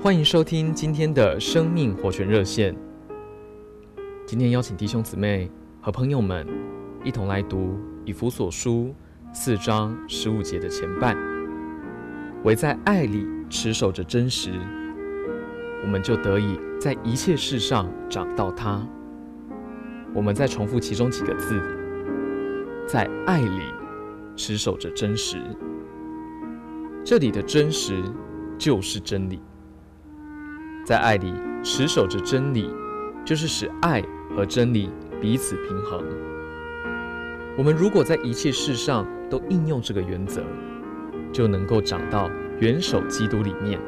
欢迎收听今天的生命活泉热线。今天邀请弟兄姊妹和朋友们一同来读以弗所书四章十五节的前半。唯在爱里持守着真实，我们就得以在一切事上找到他。我们再重复其中几个字：在爱里持守着真实。这里的真实就是真理。在爱里持守着真理，就是使爱和真理彼此平衡。我们如果在一切事上都应用这个原则，就能够长到元首基督里面，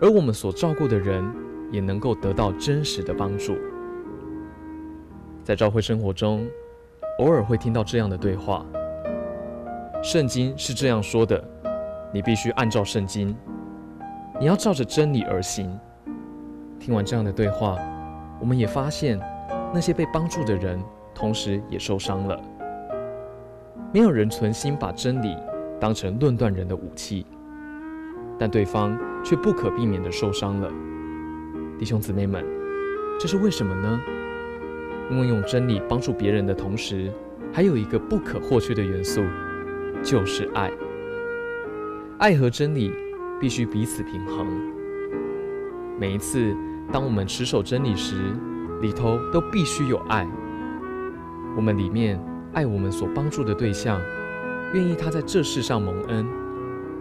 而我们所照顾的人也能够得到真实的帮助。在教会生活中，偶尔会听到这样的对话：“圣经是这样说的，你必须按照圣经，你要照着真理而行。”听完这样的对话，我们也发现那些被帮助的人，同时也受伤了。没有人存心把真理当成论断人的武器，但对方却不可避免地受伤了。弟兄姊妹们，这是为什么呢？因为用真理帮助别人的同时，还有一个不可或缺的元素，就是爱。爱和真理必须彼此平衡。每一次当我们持守真理时，里头都必须有爱。我们里面爱我们所帮助的对象，愿意他在这世上蒙恩，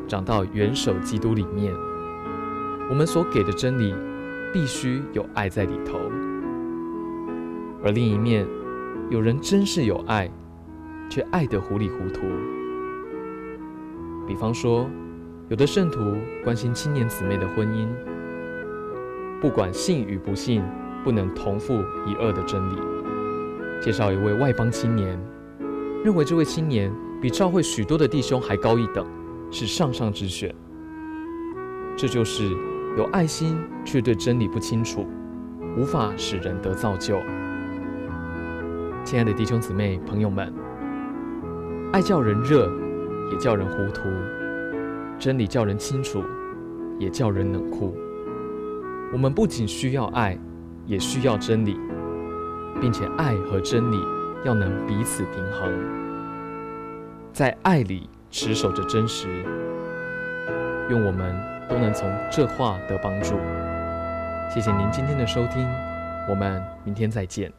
长到元首基督里面。我们所给的真理，必须有爱在里头。而另一面，有人真是有爱，却爱得糊里糊涂。比方说，有的圣徒关心青年姊妹的婚姻，不管信与不信，不能同负一轭的真理。介绍一位外邦青年，认为这位青年比教会许多的弟兄还高一等，是上上之选。这就是有爱心却对真理不清楚，无法使人得造就。亲爱的弟兄姊妹、朋友们，爱叫人热，也叫人糊涂；真理叫人清楚，也叫人冷酷。我们不仅需要爱，也需要真理，并且爱和真理要能彼此平衡，在爱里持守着真实。愿我们都能从这话得帮助。谢谢您今天的收听，我们明天再见。